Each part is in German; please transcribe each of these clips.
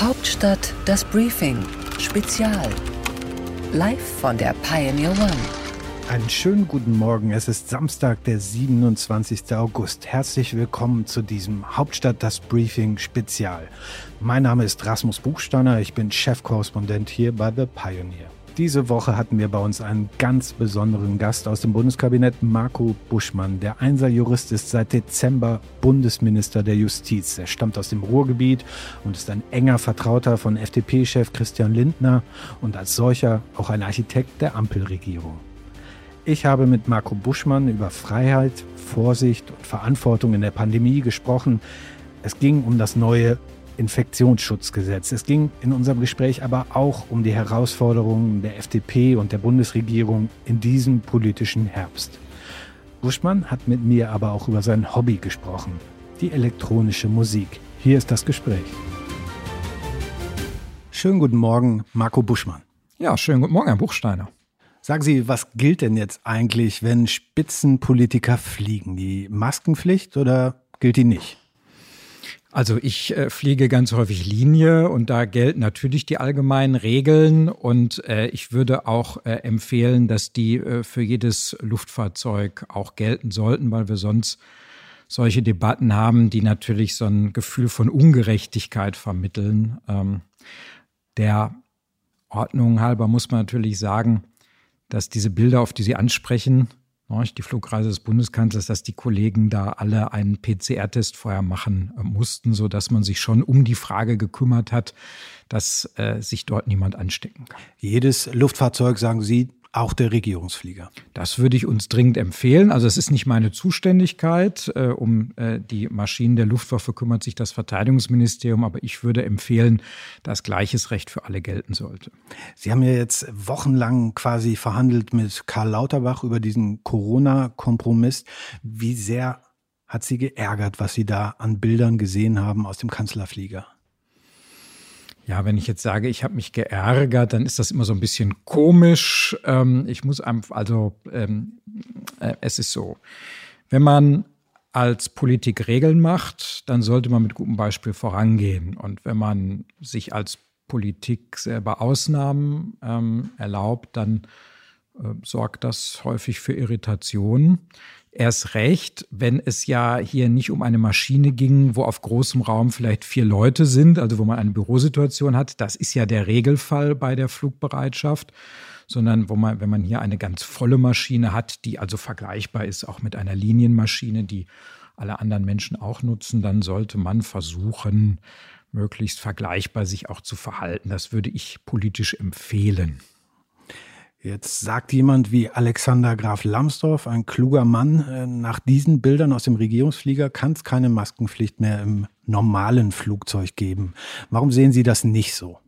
Hauptstadt das Briefing Spezial. Live von der Pioneer One. Einen schönen guten Morgen. Es ist Samstag, der 27. August. Herzlich willkommen zu diesem Hauptstadt das Briefing Spezial. Mein Name ist Rasmus Buchsteiner. Ich bin Chefkorrespondent hier bei The Pioneer. Diese Woche hatten wir bei uns einen ganz besonderen Gast aus dem Bundeskabinett, Marco Buschmann. Der Einser-Jurist ist seit Dezember Bundesminister der Justiz. Er stammt aus dem Ruhrgebiet und ist ein enger Vertrauter von FDP-Chef Christian Lindner und als solcher auch ein Architekt der Ampelregierung. Ich habe mit Marco Buschmann über Freiheit, Vorsicht und Verantwortung in der Pandemie gesprochen. Es ging um das neue Infektionsschutzgesetz. Es ging in unserem Gespräch aber auch um die Herausforderungen der FDP und der Bundesregierung in diesem politischen Herbst. Buschmann hat mit mir aber auch über sein Hobby gesprochen, die elektronische Musik. Hier ist das Gespräch. Schönen guten Morgen, Marco Buschmann. Ja, schönen guten Morgen, Herr Buchsteiner. Sagen Sie, was gilt denn jetzt eigentlich, wenn Spitzenpolitiker fliegen? Die Maskenpflicht oder gilt die nicht? Also ich äh, fliege ganz häufig Linie und da gelten natürlich die allgemeinen Regeln und äh, ich würde auch äh, empfehlen, dass die äh, für jedes Luftfahrzeug auch gelten sollten, weil wir sonst solche Debatten haben, die natürlich so ein Gefühl von Ungerechtigkeit vermitteln. Ähm, der Ordnung halber muss man natürlich sagen, dass diese Bilder, auf die Sie ansprechen, die Flugreise des Bundeskanzlers, dass die Kollegen da alle einen PCR-Test vorher machen äh, mussten, so dass man sich schon um die Frage gekümmert hat, dass äh, sich dort niemand anstecken kann. Jedes Luftfahrzeug, sagen Sie, auch der Regierungsflieger. Das würde ich uns dringend empfehlen. Also es ist nicht meine Zuständigkeit. Äh, um äh, die Maschinen der Luftwaffe kümmert sich das Verteidigungsministerium, aber ich würde empfehlen, dass gleiches Recht für alle gelten sollte. Sie haben ja jetzt wochenlang quasi verhandelt mit Karl Lauterbach über diesen Corona-Kompromiss. Wie sehr hat Sie geärgert, was Sie da an Bildern gesehen haben aus dem Kanzlerflieger? Ja, wenn ich jetzt sage, ich habe mich geärgert, dann ist das immer so ein bisschen komisch. Ähm, ich muss einfach, also ähm, äh, es ist so, wenn man als Politik Regeln macht, dann sollte man mit gutem Beispiel vorangehen. Und wenn man sich als Politik selber Ausnahmen ähm, erlaubt, dann sorgt das häufig für Irritationen. Erst recht, wenn es ja hier nicht um eine Maschine ging, wo auf großem Raum vielleicht vier Leute sind, also wo man eine Bürosituation hat. Das ist ja der Regelfall bei der Flugbereitschaft sondern wo man, wenn man hier eine ganz volle Maschine hat, die also vergleichbar ist auch mit einer Linienmaschine, die alle anderen Menschen auch nutzen, dann sollte man versuchen, möglichst vergleichbar sich auch zu verhalten. Das würde ich politisch empfehlen. Jetzt sagt jemand wie Alexander Graf Lambsdorff, ein kluger Mann, äh, nach diesen Bildern aus dem Regierungsflieger kann es keine Maskenpflicht mehr im normalen Flugzeug geben. Warum sehen Sie das nicht so?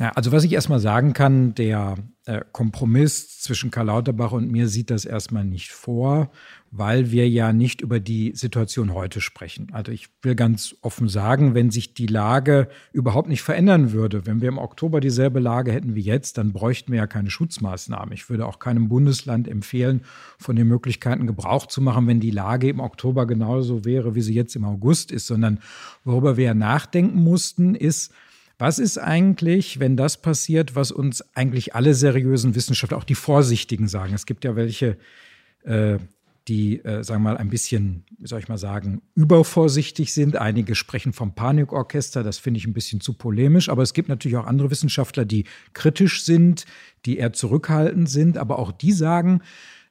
Ja, also was ich erstmal sagen kann, der äh, Kompromiss zwischen Karl Lauterbach und mir sieht das erstmal nicht vor, weil wir ja nicht über die Situation heute sprechen. Also ich will ganz offen sagen, wenn sich die Lage überhaupt nicht verändern würde, wenn wir im Oktober dieselbe Lage hätten wie jetzt, dann bräuchten wir ja keine Schutzmaßnahmen. Ich würde auch keinem Bundesland empfehlen, von den Möglichkeiten Gebrauch zu machen, wenn die Lage im Oktober genauso wäre, wie sie jetzt im August ist, sondern worüber wir nachdenken mussten, ist, was ist eigentlich, wenn das passiert, was uns eigentlich alle seriösen Wissenschaftler, auch die Vorsichtigen sagen? Es gibt ja welche, äh, die, äh, sagen wir mal, ein bisschen, wie soll ich mal sagen, übervorsichtig sind. Einige sprechen vom Panikorchester, das finde ich ein bisschen zu polemisch. Aber es gibt natürlich auch andere Wissenschaftler, die kritisch sind, die eher zurückhaltend sind. Aber auch die sagen,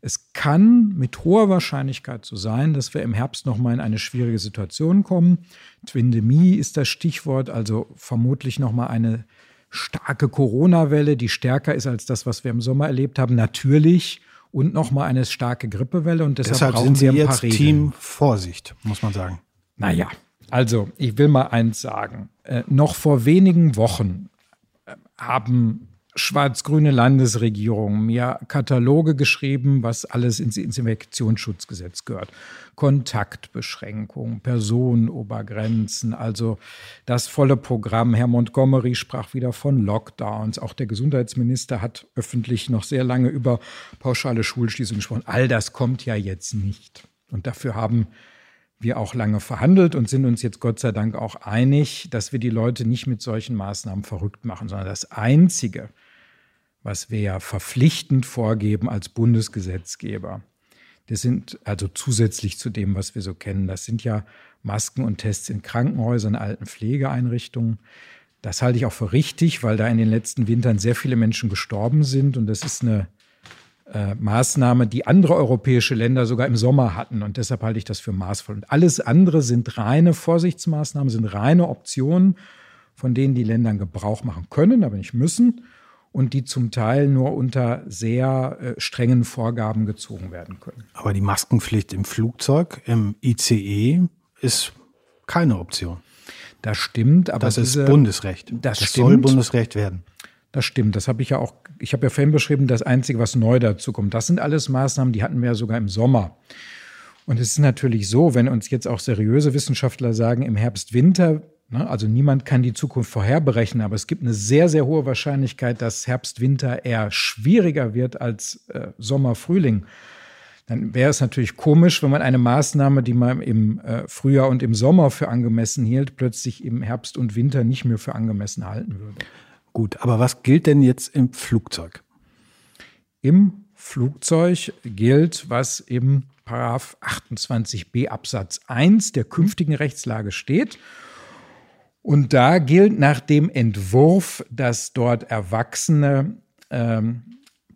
es kann mit hoher Wahrscheinlichkeit so sein, dass wir im Herbst nochmal in eine schwierige Situation kommen. Twindemie ist das Stichwort, also vermutlich nochmal eine starke Corona-Welle, die stärker ist als das, was wir im Sommer erlebt haben. Natürlich und nochmal eine starke Grippewelle. Und deshalb, deshalb brauchen sind wir Sie ein jetzt Regeln. Team Vorsicht, muss man sagen. Naja, also ich will mal eins sagen. Äh, noch vor wenigen Wochen äh, haben schwarz-grüne Landesregierung mir Kataloge geschrieben, was alles ins Infektionsschutzgesetz gehört. Kontaktbeschränkung, Personenobergrenzen, also das volle Programm. Herr Montgomery sprach wieder von Lockdowns. Auch der Gesundheitsminister hat öffentlich noch sehr lange über pauschale Schulschließungen gesprochen. All das kommt ja jetzt nicht. Und dafür haben wir auch lange verhandelt und sind uns jetzt Gott sei Dank auch einig, dass wir die Leute nicht mit solchen Maßnahmen verrückt machen, sondern das Einzige, was wir ja verpflichtend vorgeben als Bundesgesetzgeber, das sind also zusätzlich zu dem, was wir so kennen, das sind ja Masken und Tests in Krankenhäusern, alten Pflegeeinrichtungen. Das halte ich auch für richtig, weil da in den letzten Wintern sehr viele Menschen gestorben sind und das ist eine äh, Maßnahme, die andere europäische Länder sogar im Sommer hatten. Und deshalb halte ich das für maßvoll. Und alles andere sind reine Vorsichtsmaßnahmen, sind reine Optionen, von denen die Länder Gebrauch machen können, aber nicht müssen. Und die zum Teil nur unter sehr äh, strengen Vorgaben gezogen werden können. Aber die Maskenpflicht im Flugzeug, im ICE, ist keine Option. Das stimmt, aber das diese, ist Bundesrecht. Das, das soll Bundesrecht werden. Das stimmt. Das habe ich ja auch, ich habe ja vorhin beschrieben, das Einzige, was neu dazu kommt. Das sind alles Maßnahmen, die hatten wir ja sogar im Sommer. Und es ist natürlich so, wenn uns jetzt auch seriöse Wissenschaftler sagen, im Herbst, Winter, also niemand kann die Zukunft vorherberechnen, aber es gibt eine sehr, sehr hohe Wahrscheinlichkeit, dass Herbst, Winter eher schwieriger wird als äh, Sommer, Frühling. Dann wäre es natürlich komisch, wenn man eine Maßnahme, die man im äh, Frühjahr und im Sommer für angemessen hielt, plötzlich im Herbst und Winter nicht mehr für angemessen halten würde. Gut, aber was gilt denn jetzt im Flugzeug? Im Flugzeug gilt, was im Paragraph 28b Absatz 1 der künftigen Rechtslage steht. Und da gilt nach dem Entwurf, dass dort Erwachsene ähm,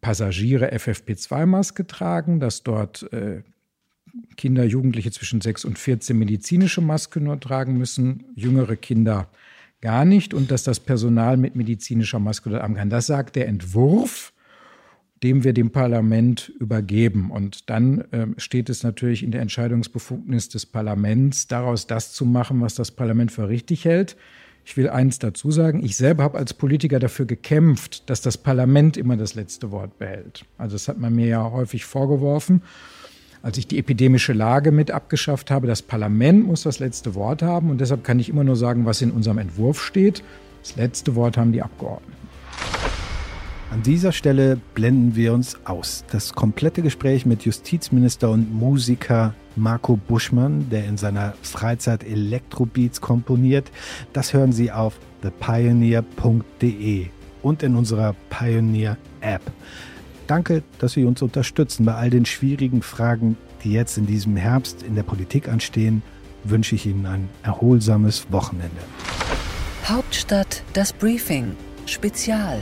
Passagiere FFP2-Maske tragen, dass dort äh, Kinder, Jugendliche zwischen 6 und 14 medizinische Maske nur tragen müssen, jüngere Kinder gar nicht und dass das Personal mit medizinischer Maske dort arbeiten kann. Das sagt der Entwurf, dem wir dem Parlament übergeben. Und dann äh, steht es natürlich in der Entscheidungsbefugnis des Parlaments, daraus das zu machen, was das Parlament für richtig hält. Ich will eins dazu sagen, ich selber habe als Politiker dafür gekämpft, dass das Parlament immer das letzte Wort behält. Also das hat man mir ja häufig vorgeworfen als ich die epidemische Lage mit abgeschafft habe. Das Parlament muss das letzte Wort haben und deshalb kann ich immer nur sagen, was in unserem Entwurf steht. Das letzte Wort haben die Abgeordneten. An dieser Stelle blenden wir uns aus. Das komplette Gespräch mit Justizminister und Musiker Marco Buschmann, der in seiner Freizeit Elektrobeats komponiert, das hören Sie auf thepioneer.de und in unserer Pioneer App. Danke, dass Sie uns unterstützen. Bei all den schwierigen Fragen, die jetzt in diesem Herbst in der Politik anstehen, wünsche ich Ihnen ein erholsames Wochenende. Hauptstadt das Briefing Spezial.